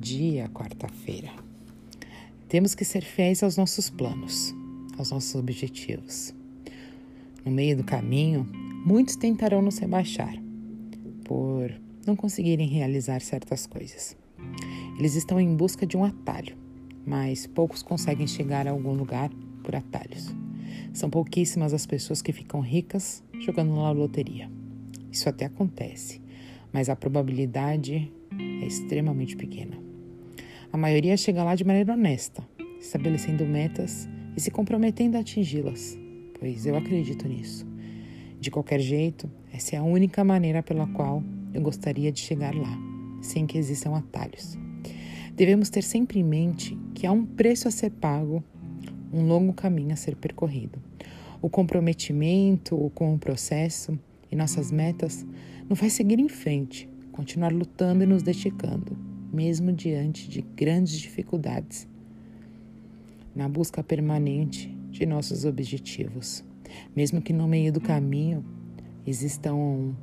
dia, quarta-feira. Temos que ser fiéis aos nossos planos, aos nossos objetivos. No meio do caminho, muitos tentarão nos rebaixar por não conseguirem realizar certas coisas. Eles estão em busca de um atalho, mas poucos conseguem chegar a algum lugar por atalhos. São pouquíssimas as pessoas que ficam ricas jogando na loteria. Isso até acontece, mas a probabilidade é extremamente pequena. A maioria chega lá de maneira honesta, estabelecendo metas e se comprometendo a atingi-las, pois eu acredito nisso. De qualquer jeito, essa é a única maneira pela qual eu gostaria de chegar lá, sem que existam atalhos. Devemos ter sempre em mente que há um preço a ser pago, um longo caminho a ser percorrido. O comprometimento com o processo e nossas metas nos vai seguir em frente, continuar lutando e nos dedicando, mesmo diante de grandes dificuldades, na busca permanente de nossos objetivos. Mesmo que no meio do caminho existam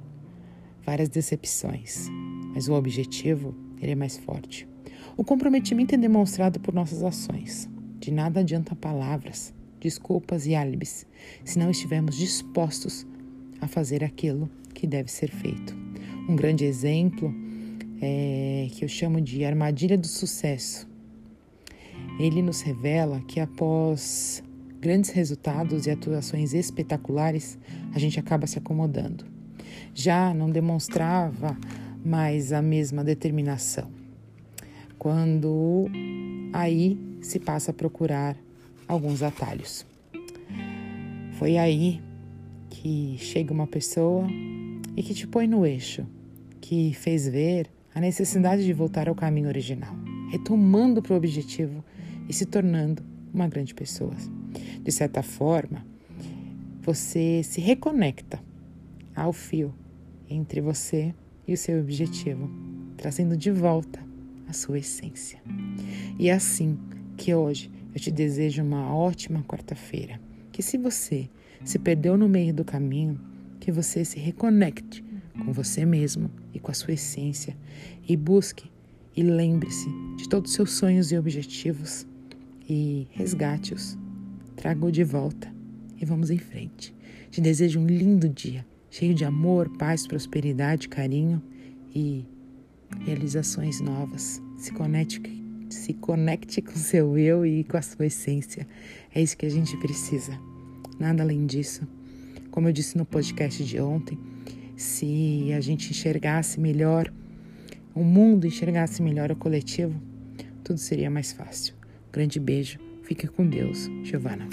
várias decepções, mas o objetivo ele é mais forte. O comprometimento é demonstrado por nossas ações. De nada adianta palavras, desculpas e álibis se não estivermos dispostos a fazer aquilo que deve ser feito. Um grande exemplo é que eu chamo de armadilha do sucesso. Ele nos revela que após grandes resultados e atuações espetaculares, a gente acaba se acomodando. Já não demonstrava mais a mesma determinação. Quando aí se passa a procurar alguns atalhos. Foi aí que chega uma pessoa e que te põe no eixo, que fez ver a necessidade de voltar ao caminho original, retomando para o objetivo e se tornando uma grande pessoa. De certa forma, você se reconecta ao fio entre você e o seu objetivo, trazendo de volta a sua essência. E é assim que hoje eu te desejo uma ótima quarta-feira. Que se você se perdeu no meio do caminho, que você se reconecte com você mesmo e com a sua essência e busque e lembre-se de todos os seus sonhos e objetivos e resgate-os. Traga-o de volta e vamos em frente. Te desejo um lindo dia, cheio de amor, paz, prosperidade, carinho e realizações novas. Se conecte, se conecte com seu eu e com a sua essência. É isso que a gente precisa nada além disso. Como eu disse no podcast de ontem, se a gente enxergasse melhor o mundo, enxergasse melhor o coletivo, tudo seria mais fácil. Grande beijo, fique com Deus, Giovana.